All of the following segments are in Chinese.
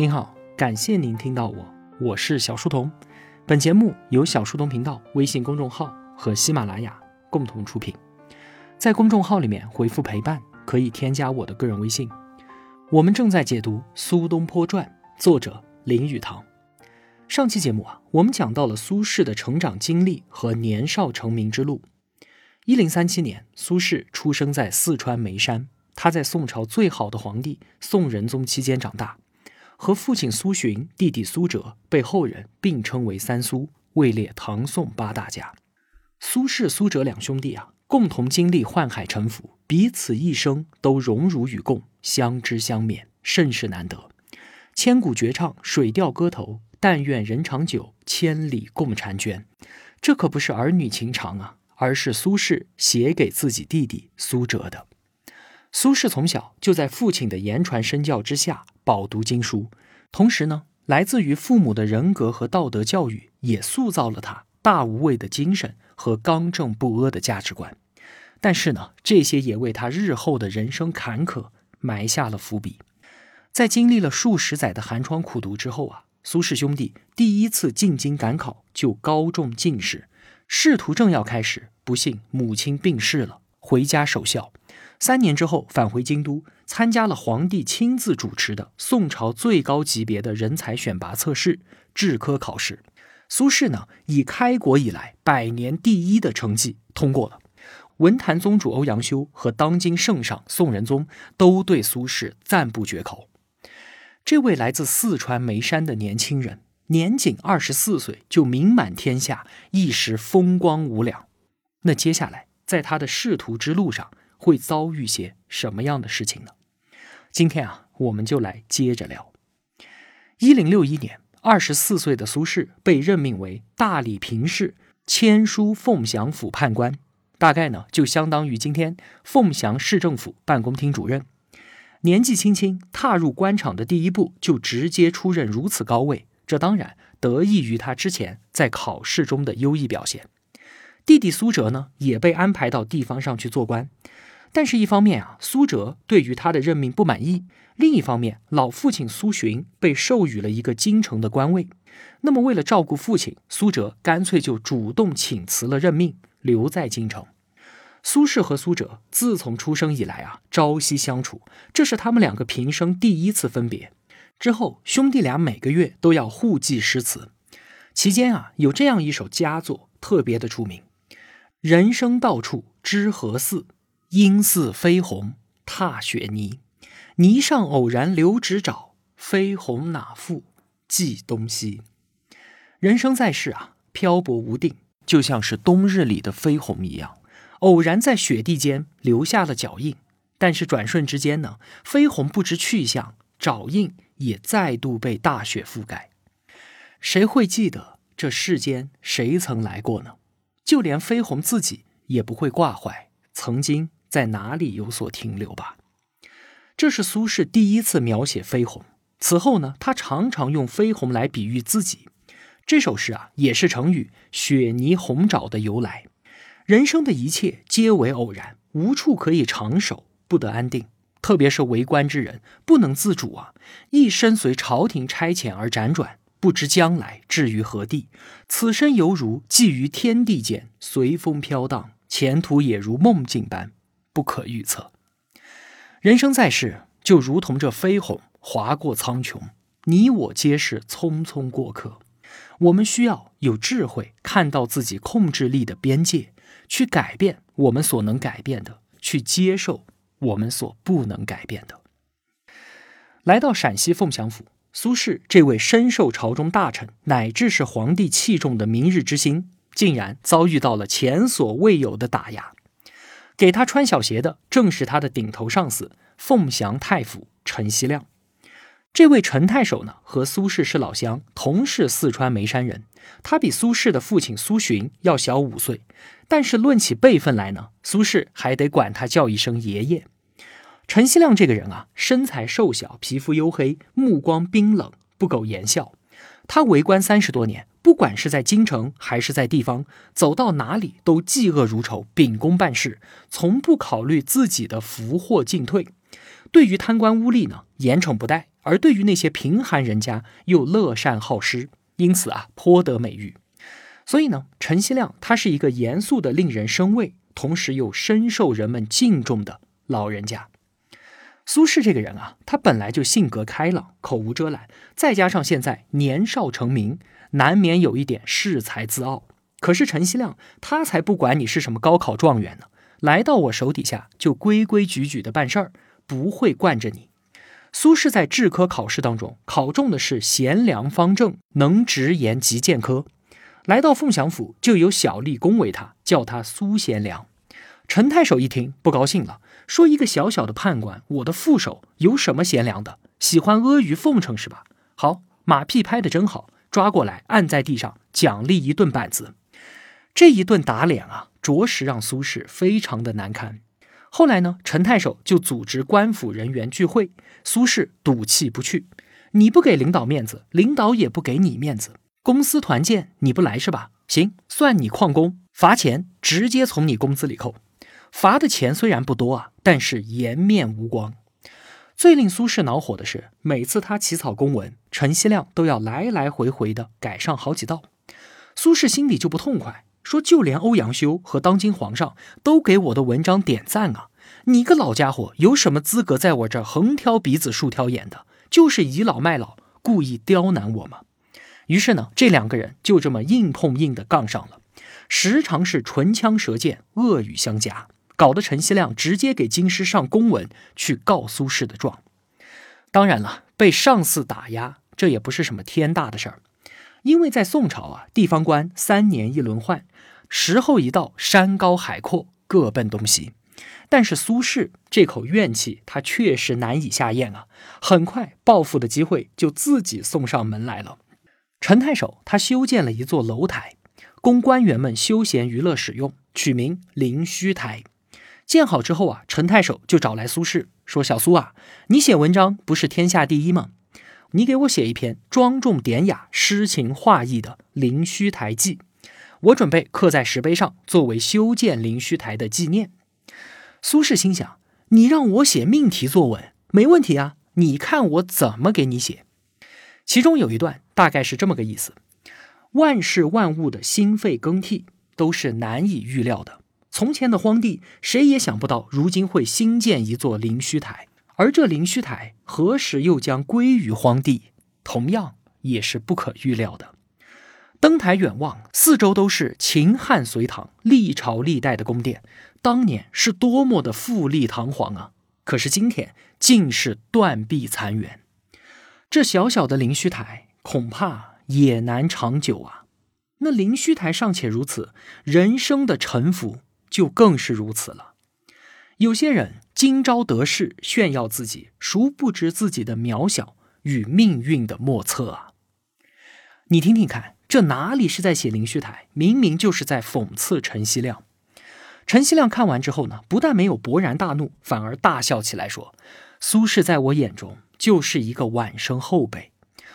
您好，感谢您听到我，我是小书童。本节目由小书童频道微信公众号和喜马拉雅共同出品。在公众号里面回复“陪伴”，可以添加我的个人微信。我们正在解读《苏东坡传》，作者林语堂。上期节目啊，我们讲到了苏轼的成长经历和年少成名之路。一零三七年，苏轼出生在四川眉山。他在宋朝最好的皇帝宋仁宗期间长大，和父亲苏洵、弟弟苏辙被后人并称为“三苏”，位列唐宋八大家。苏轼、苏辙两兄弟啊，共同经历宦海沉浮，彼此一生都荣辱与共，相知相勉，甚是难得。千古绝唱《水调歌头》，但愿人长久，千里共婵娟。这可不是儿女情长啊，而是苏轼写给自己弟弟苏辙的。苏轼从小就在父亲的言传身教之下饱读经书，同时呢，来自于父母的人格和道德教育也塑造了他大无畏的精神和刚正不阿的价值观。但是呢，这些也为他日后的人生坎坷埋下了伏笔。在经历了数十载的寒窗苦读之后啊，苏轼兄弟第一次进京赶考就高中进士，仕途正要开始，不幸母亲病逝了，回家守孝。三年之后返回京都，参加了皇帝亲自主持的宋朝最高级别的人才选拔测试——制科考试。苏轼呢，以开国以来百年第一的成绩通过了。文坛宗主欧阳修和当今圣上宋仁宗都对苏轼赞不绝口。这位来自四川眉山的年轻人，年仅二十四岁就名满天下，一时风光无两。那接下来，在他的仕途之路上，会遭遇些什么样的事情呢？今天啊，我们就来接着聊。一零六一年，二十四岁的苏轼被任命为大理平氏签书凤翔府判官，大概呢就相当于今天凤翔市政府办公厅主任。年纪轻轻踏入官场的第一步就直接出任如此高位，这当然得益于他之前在考试中的优异表现。弟弟苏辙呢，也被安排到地方上去做官。但是，一方面啊，苏辙对于他的任命不满意；另一方面，老父亲苏洵被授予了一个京城的官位。那么，为了照顾父亲，苏辙干脆就主动请辞了任命，留在京城。苏轼和苏辙自从出生以来啊，朝夕相处，这是他们两个平生第一次分别。之后，兄弟俩每个月都要互寄诗词。期间啊，有这样一首佳作，特别的出名：“人生到处知何似？”应似飞鸿踏雪泥，泥上偶然留指爪，飞鸿哪复计东西？人生在世啊，漂泊无定，就像是冬日里的飞鸿一样，偶然在雪地间留下了脚印，但是转瞬之间呢，飞鸿不知去向，爪印也再度被大雪覆盖。谁会记得这世间谁曾来过呢？就连飞鸿自己也不会挂怀曾经。在哪里有所停留吧？这是苏轼第一次描写飞鸿。此后呢，他常常用飞鸿来比喻自己。这首诗啊，也是成语“雪泥鸿爪”的由来。人生的一切皆为偶然，无处可以长守，不得安定。特别是为官之人，不能自主啊，一生随朝廷差遣而辗转，不知将来置于何地。此生犹如寄于天地间，随风飘荡，前途也如梦境般。不可预测，人生在世就如同这飞鸿划过苍穹，你我皆是匆匆过客。我们需要有智慧，看到自己控制力的边界，去改变我们所能改变的，去接受我们所不能改变的。来到陕西凤翔府，苏轼这位深受朝中大臣乃至是皇帝器重的明日之星，竟然遭遇到了前所未有的打压。给他穿小鞋的正是他的顶头上司凤翔太傅陈希亮。这位陈太守呢，和苏轼是老乡，同是四川眉山人。他比苏轼的父亲苏洵要小五岁，但是论起辈分来呢，苏轼还得管他叫一声爷爷。陈希亮这个人啊，身材瘦小，皮肤黝黑，目光冰冷，不苟言笑。他为官三十多年。不管是在京城还是在地方，走到哪里都嫉恶如仇，秉公办事，从不考虑自己的福祸进退。对于贪官污吏呢，严惩不贷，而对于那些贫寒人家又乐善好施，因此啊颇得美誉。所以呢，陈希亮他是一个严肃的、令人生畏，同时又深受人们敬重的老人家。苏轼这个人啊，他本来就性格开朗、口无遮拦，再加上现在年少成名，难免有一点恃才自傲。可是陈希亮他才不管你是什么高考状元呢，来到我手底下就规规矩矩的办事儿，不会惯着你。苏轼在制科考试当中考中的是贤良方正，能直言极谏科。来到凤翔府，就有小吏恭维他，叫他苏贤良。陈太守一听不高兴了，说：“一个小小的判官，我的副手有什么贤良的？喜欢阿谀奉承是吧？好，马屁拍得真好，抓过来按在地上，奖励一顿板子。这一顿打脸啊，着实让苏轼非常的难堪。后来呢，陈太守就组织官府人员聚会，苏轼赌气不去。你不给领导面子，领导也不给你面子。”公司团建你不来是吧？行，算你旷工，罚钱直接从你工资里扣。罚的钱虽然不多啊，但是颜面无光。最令苏轼恼火的是，每次他起草公文，陈希亮都要来来回回的改上好几道。苏轼心里就不痛快，说就连欧阳修和当今皇上都给我的文章点赞啊，你个老家伙有什么资格在我这儿横挑鼻子竖挑眼的？就是倚老卖老，故意刁难我吗？于是呢，这两个人就这么硬碰硬的杠上了，时常是唇枪舌剑、恶语相加，搞得陈希亮直接给京师上公文去告苏轼的状。当然了，被上司打压，这也不是什么天大的事儿，因为在宋朝啊，地方官三年一轮换，时候一到，山高海阔，各奔东西。但是苏轼这口怨气，他确实难以下咽啊，很快报复的机会就自己送上门来了。陈太守他修建了一座楼台，供官员们休闲娱乐使用，取名灵虚台。建好之后啊，陈太守就找来苏轼说：“小苏啊，你写文章不是天下第一吗？你给我写一篇庄重典雅、诗情画意的《灵虚台记》，我准备刻在石碑上，作为修建灵虚台的纪念。”苏轼心想：“你让我写命题作文，没问题啊，你看我怎么给你写。”其中有一段大概是这么个意思：万事万物的心肺更替都是难以预料的。从前的荒地，谁也想不到如今会新建一座灵虚台，而这灵虚台何时又将归于荒地，同样也是不可预料的。登台远望，四周都是秦汉隋唐历朝历代的宫殿，当年是多么的富丽堂皇啊！可是今天尽是断壁残垣。这小小的灵虚台恐怕也难长久啊！那灵虚台尚且如此，人生的沉浮就更是如此了。有些人今朝得势炫耀自己，殊不知自己的渺小与命运的莫测啊！你听听看，这哪里是在写灵虚台，明明就是在讽刺陈希亮。陈希亮看完之后呢，不但没有勃然大怒，反而大笑起来，说：“苏轼在我眼中。”就是一个晚生后辈，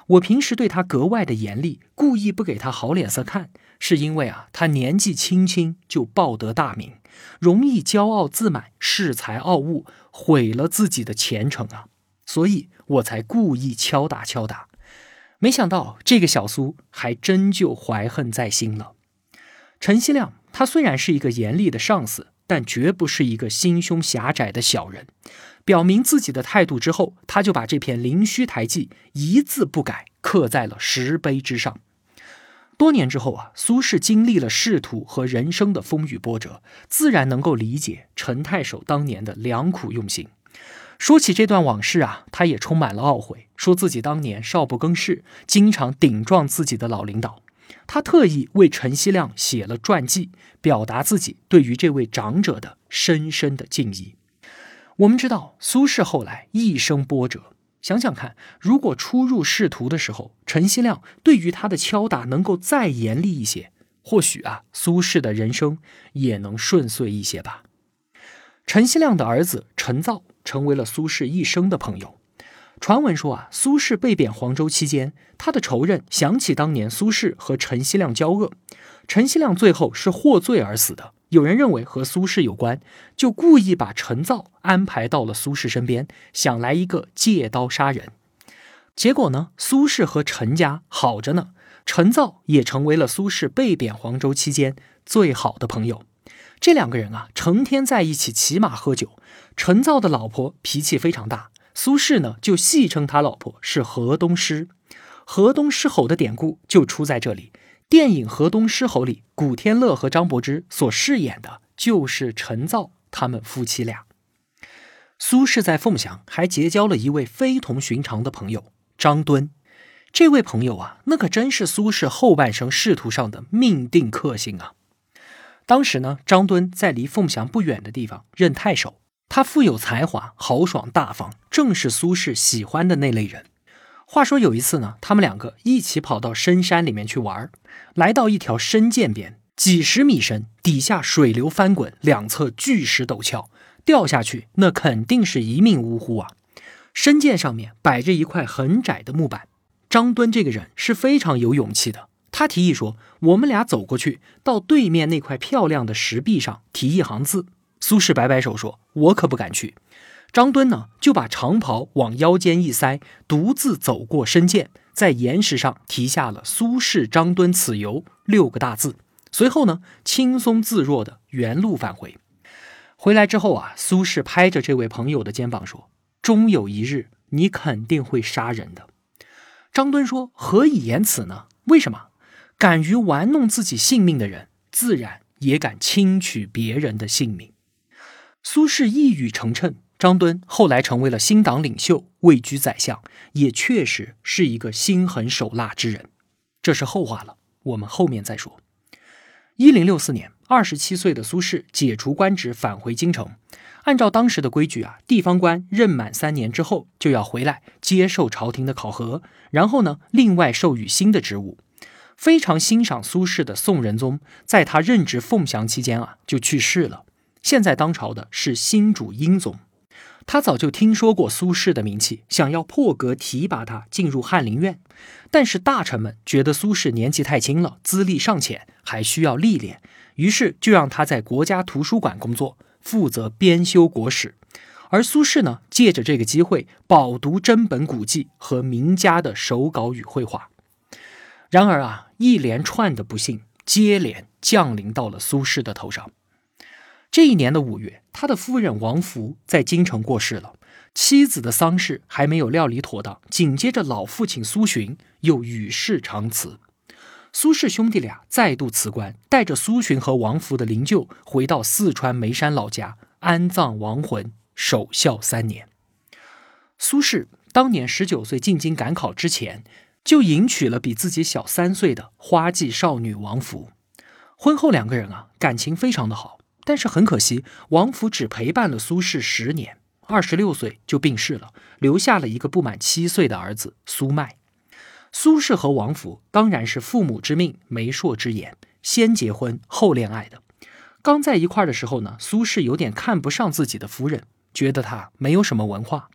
我平时对他格外的严厉，故意不给他好脸色看，是因为啊，他年纪轻轻就报得大名，容易骄傲自满、恃才傲物，毁了自己的前程啊，所以我才故意敲打敲打。没想到这个小苏还真就怀恨在心了。陈希亮他虽然是一个严厉的上司，但绝不是一个心胸狭窄的小人。表明自己的态度之后，他就把这篇《灵虚台记》一字不改刻在了石碑之上。多年之后啊，苏轼经历了仕途和人生的风雨波折，自然能够理解陈太守当年的良苦用心。说起这段往事啊，他也充满了懊悔，说自己当年少不更事，经常顶撞自己的老领导。他特意为陈希亮写了传记，表达自己对于这位长者的深深的敬意。我们知道苏轼后来一生波折，想想看，如果初入仕途的时候，陈希亮对于他的敲打能够再严厉一些，或许啊，苏轼的人生也能顺遂一些吧。陈希亮的儿子陈造成为了苏轼一生的朋友。传闻说啊，苏轼被贬黄州期间，他的仇人想起当年苏轼和陈希亮交恶，陈希亮最后是获罪而死的。有人认为和苏轼有关，就故意把陈造安排到了苏轼身边，想来一个借刀杀人。结果呢，苏轼和陈家好着呢，陈造也成为了苏轼被贬黄州期间最好的朋友。这两个人啊，成天在一起骑马喝酒。陈造的老婆脾气非常大，苏轼呢就戏称他老婆是河东狮。河东狮吼的典故就出在这里。电影《河东狮吼》里，古天乐和张柏芝所饰演的就是陈造他们夫妻俩。苏轼在凤翔还结交了一位非同寻常的朋友张敦。这位朋友啊，那可真是苏轼后半生仕途上的命定克星啊。当时呢，张敦在离凤翔不远的地方任太守。他富有才华，豪爽大方，正是苏轼喜欢的那类人。话说有一次呢，他们两个一起跑到深山里面去玩儿，来到一条深涧边，几十米深，底下水流翻滚，两侧巨石陡峭，掉下去那肯定是一命呜呼啊！深涧上面摆着一块很窄的木板，张敦这个人是非常有勇气的。他提议说：“我们俩走过去，到对面那块漂亮的石壁上题一行字。”苏轼摆摆手说：“我可不敢去。”张敦呢，就把长袍往腰间一塞，独自走过深涧，在岩石上题下了“苏轼、张敦此游”六个大字。随后呢，轻松自若的原路返回。回来之后啊，苏轼拍着这位朋友的肩膀说：“终有一日，你肯定会杀人的。”张敦说：“何以言此呢？为什么？”敢于玩弄自己性命的人，自然也敢轻取别人的性命。苏轼一语成谶，张敦后来成为了新党领袖，位居宰相，也确实是一个心狠手辣之人。这是后话了，我们后面再说。一零六四年，二十七岁的苏轼解除官职，返回京城。按照当时的规矩啊，地方官任满三年之后就要回来接受朝廷的考核，然后呢，另外授予新的职务。非常欣赏苏轼的宋仁宗，在他任职凤翔期间啊，就去世了。现在当朝的是新主英宗，他早就听说过苏轼的名气，想要破格提拔他进入翰林院。但是大臣们觉得苏轼年纪太轻了，资历尚浅，还需要历练，于是就让他在国家图书馆工作，负责编修国史。而苏轼呢，借着这个机会饱读珍本古迹和名家的手稿与绘画。然而啊，一连串的不幸接连降临到了苏轼的头上。这一年的五月，他的夫人王福在京城过世了，妻子的丧事还没有料理妥当，紧接着老父亲苏洵又与世长辞。苏氏兄弟俩再度辞官，带着苏洵和王福的灵柩回到四川眉山老家安葬亡魂，守孝三年。苏轼当年十九岁进京赶考之前。就迎娶了比自己小三岁的花季少女王福。婚后两个人啊感情非常的好，但是很可惜，王弗只陪伴了苏轼十年，二十六岁就病逝了，留下了一个不满七岁的儿子苏迈。苏轼和王弗当然是父母之命、媒妁之言，先结婚后恋爱的。刚在一块的时候呢，苏轼有点看不上自己的夫人，觉得她没有什么文化。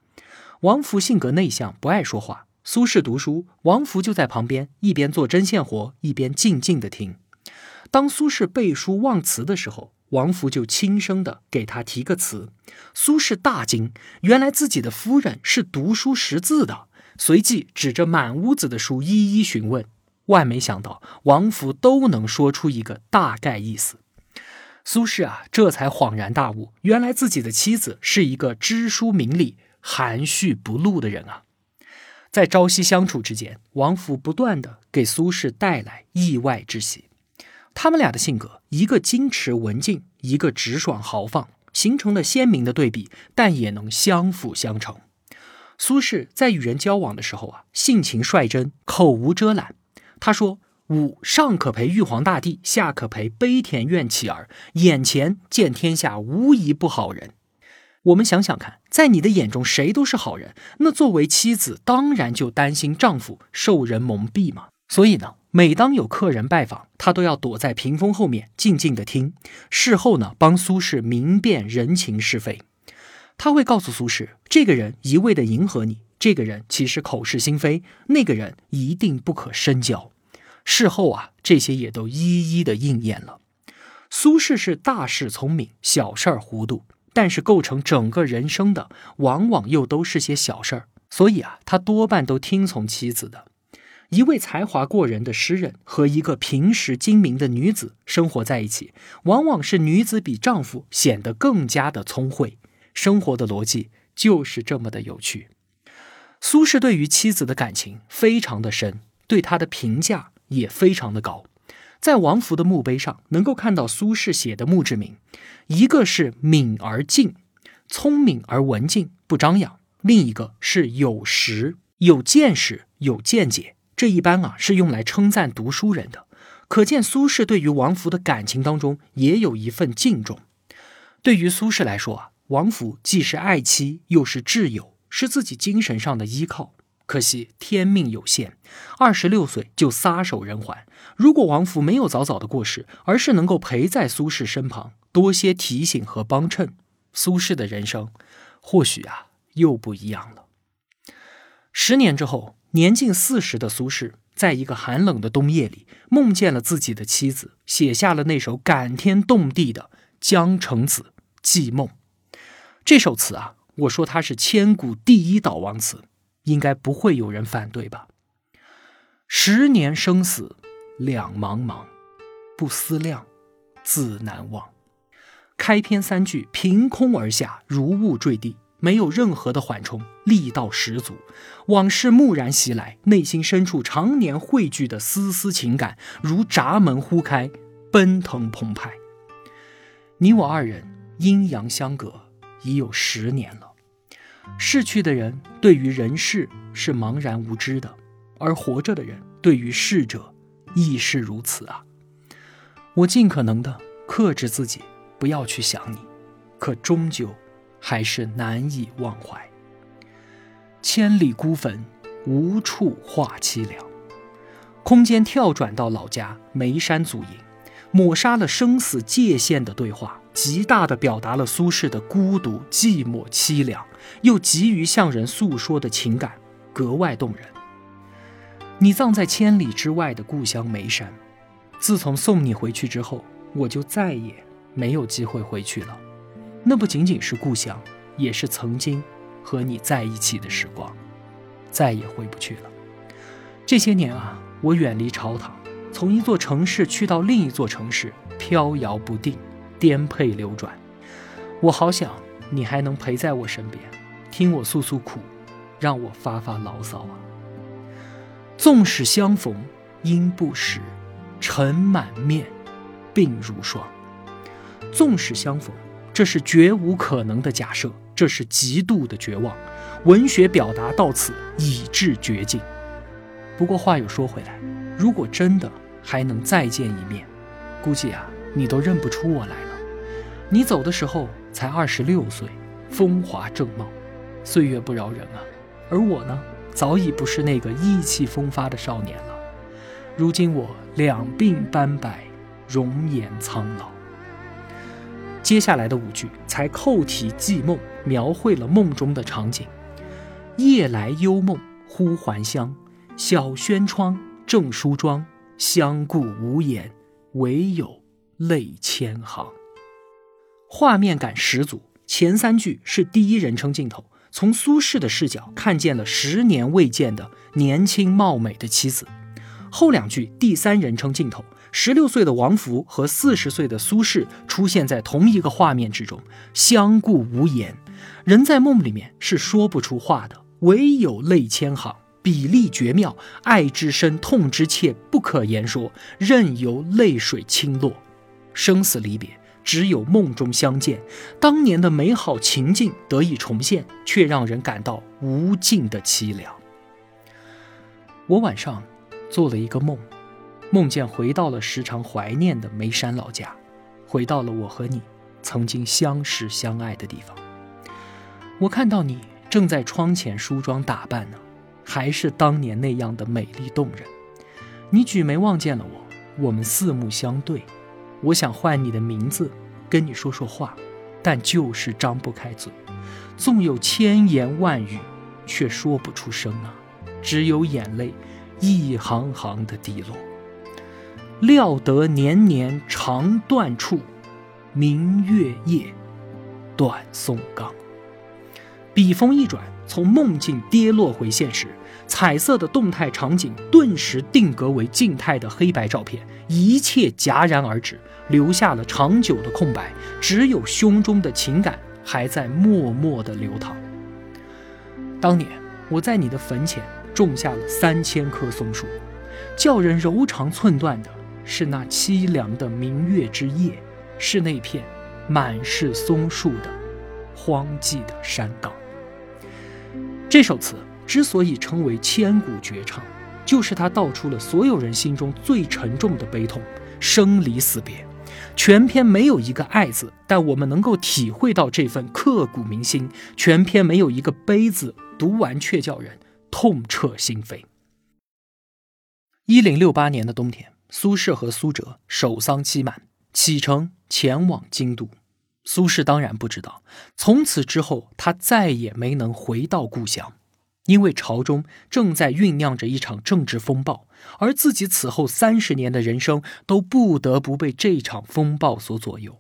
王弗性格内向，不爱说话。苏轼读书，王弗就在旁边一边做针线活，一边静静的听。当苏轼背书忘词的时候，王福就轻声的给他提个词。苏轼大惊，原来自己的夫人是读书识字的，随即指着满屋子的书一一询问。万没想到，王福都能说出一个大概意思。苏轼啊，这才恍然大悟，原来自己的妻子是一个知书明理、含蓄不露的人啊。在朝夕相处之间，王福不断的给苏轼带来意外之喜。他们俩的性格，一个矜持文静，一个直爽豪放，形成了鲜明的对比，但也能相辅相成。苏轼在与人交往的时候啊，性情率真，口无遮拦。他说：“吾上可陪玉皇大帝，下可陪悲田院乞儿，眼前见天下无一不好人。”我们想想看，在你的眼中，谁都是好人。那作为妻子，当然就担心丈夫受人蒙蔽嘛。所以呢，每当有客人拜访，他都要躲在屏风后面静静的听。事后呢，帮苏轼明辨人情是非。他会告诉苏轼，这个人一味的迎合你，这个人其实口是心非，那个人一定不可深交。事后啊，这些也都一一的应验了。苏轼是大事聪明，小事儿糊涂。但是构成整个人生的，往往又都是些小事儿，所以啊，他多半都听从妻子的。一位才华过人的诗人和一个平时精明的女子生活在一起，往往是女子比丈夫显得更加的聪慧。生活的逻辑就是这么的有趣。苏轼对于妻子的感情非常的深，对她的评价也非常的高。在王弗的墓碑上，能够看到苏轼写的墓志铭，一个是敏而静，聪明而文静，不张扬；另一个是有识、有见识、有见解。这一般啊是用来称赞读书人的。可见苏轼对于王弗的感情当中也有一份敬重。对于苏轼来说啊，王弗既是爱妻，又是挚友，是自己精神上的依靠。可惜天命有限，二十六岁就撒手人寰。如果王弗没有早早的过世，而是能够陪在苏轼身旁，多些提醒和帮衬，苏轼的人生或许啊又不一样了。十年之后，年近四十的苏轼，在一个寒冷的冬夜里，梦见了自己的妻子，写下了那首感天动地的《江城子·寄梦》。这首词啊，我说它是千古第一悼亡词。应该不会有人反对吧？十年生死两茫茫，不思量，自难忘。开篇三句凭空而下，如雾坠地，没有任何的缓冲，力道十足。往事蓦然袭来，内心深处常年汇聚的丝丝情感，如闸门忽开，奔腾澎湃。你我二人阴阳相隔，已有十年了。逝去的人对于人世是茫然无知的，而活着的人对于逝者亦是如此啊！我尽可能的克制自己，不要去想你，可终究还是难以忘怀。千里孤坟，无处话凄凉。空间跳转到老家眉山祖茔，抹杀了生死界限的对话。极大的表达了苏轼的孤独、寂寞、凄凉，又急于向人诉说的情感，格外动人。你葬在千里之外的故乡眉山，自从送你回去之后，我就再也没有机会回去了。那不仅仅是故乡，也是曾经和你在一起的时光，再也回不去了。这些年啊，我远离朝堂，从一座城市去到另一座城市，飘摇不定。颠沛流转，我好想你还能陪在我身边，听我诉诉苦，让我发发牢骚啊。纵使相逢应不识，尘满面，鬓如霜。纵使相逢，这是绝无可能的假设，这是极度的绝望。文学表达到此已至绝境。不过话又说回来，如果真的还能再见一面，估计啊，你都认不出我来了。你走的时候才二十六岁，风华正茂，岁月不饶人啊。而我呢，早已不是那个意气风发的少年了。如今我两鬓斑白，容颜苍老。接下来的五句才扣题记梦，描绘了梦中的场景：夜来幽梦忽还乡，小轩窗，正梳妆，相顾无言，唯有泪千行。画面感十足，前三句是第一人称镜头，从苏轼的视角看见了十年未见的年轻貌美的妻子；后两句第三人称镜头，十六岁的王弗和四十岁的苏轼出现在同一个画面之中，相顾无言。人在梦里面是说不出话的，唯有泪千行，比例绝妙，爱之深，痛之切，不可言说，任由泪水倾落，生死离别。只有梦中相见，当年的美好情境得以重现，却让人感到无尽的凄凉。我晚上做了一个梦，梦见回到了时常怀念的眉山老家，回到了我和你曾经相识相爱的地方。我看到你正在窗前梳妆打扮呢，还是当年那样的美丽动人。你举眉望见了我，我们四目相对。我想唤你的名字，跟你说说话，但就是张不开嘴。纵有千言万语，却说不出声啊！只有眼泪一行行的滴落。料得年年肠断处，明月夜，短松冈。笔锋一转，从梦境跌落回现实，彩色的动态场景顿时定格为静态的黑白照片，一切戛然而止，留下了长久的空白，只有胸中的情感还在默默的流淌。当年我在你的坟前种下了三千棵松树，叫人柔肠寸断的是那凄凉的明月之夜，是那片满是松树的荒寂的山岗。这首词之所以称为千古绝唱，就是它道出了所有人心中最沉重的悲痛——生离死别。全篇没有一个“爱”字，但我们能够体会到这份刻骨铭心；全篇没有一个“悲”字，读完却叫人痛彻心扉。一零六八年的冬天，苏轼和苏辙守丧期满，启程前往京都。苏轼当然不知道，从此之后他再也没能回到故乡，因为朝中正在酝酿着一场政治风暴，而自己此后三十年的人生都不得不被这场风暴所左右。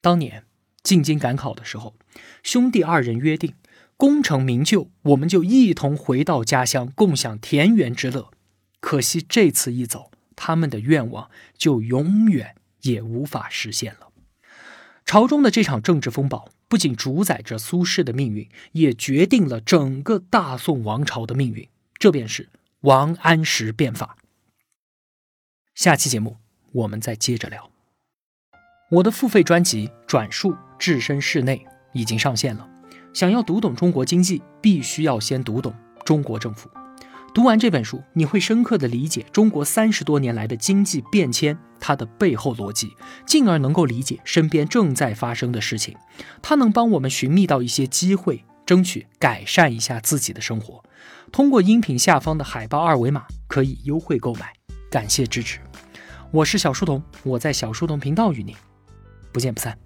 当年进京赶考的时候，兄弟二人约定，功成名就，我们就一同回到家乡，共享田园之乐。可惜这次一走，他们的愿望就永远也无法实现了。朝中的这场政治风暴不仅主宰着苏轼的命运，也决定了整个大宋王朝的命运。这便是王安石变法。下期节目我们再接着聊。我的付费专辑《转述置身事内》已经上线了。想要读懂中国经济，必须要先读懂中国政府。读完这本书，你会深刻地理解中国三十多年来的经济变迁，它的背后逻辑，进而能够理解身边正在发生的事情。它能帮我们寻觅到一些机会，争取改善一下自己的生活。通过音频下方的海报二维码可以优惠购买，感谢支持。我是小书童，我在小书童频道与您不见不散。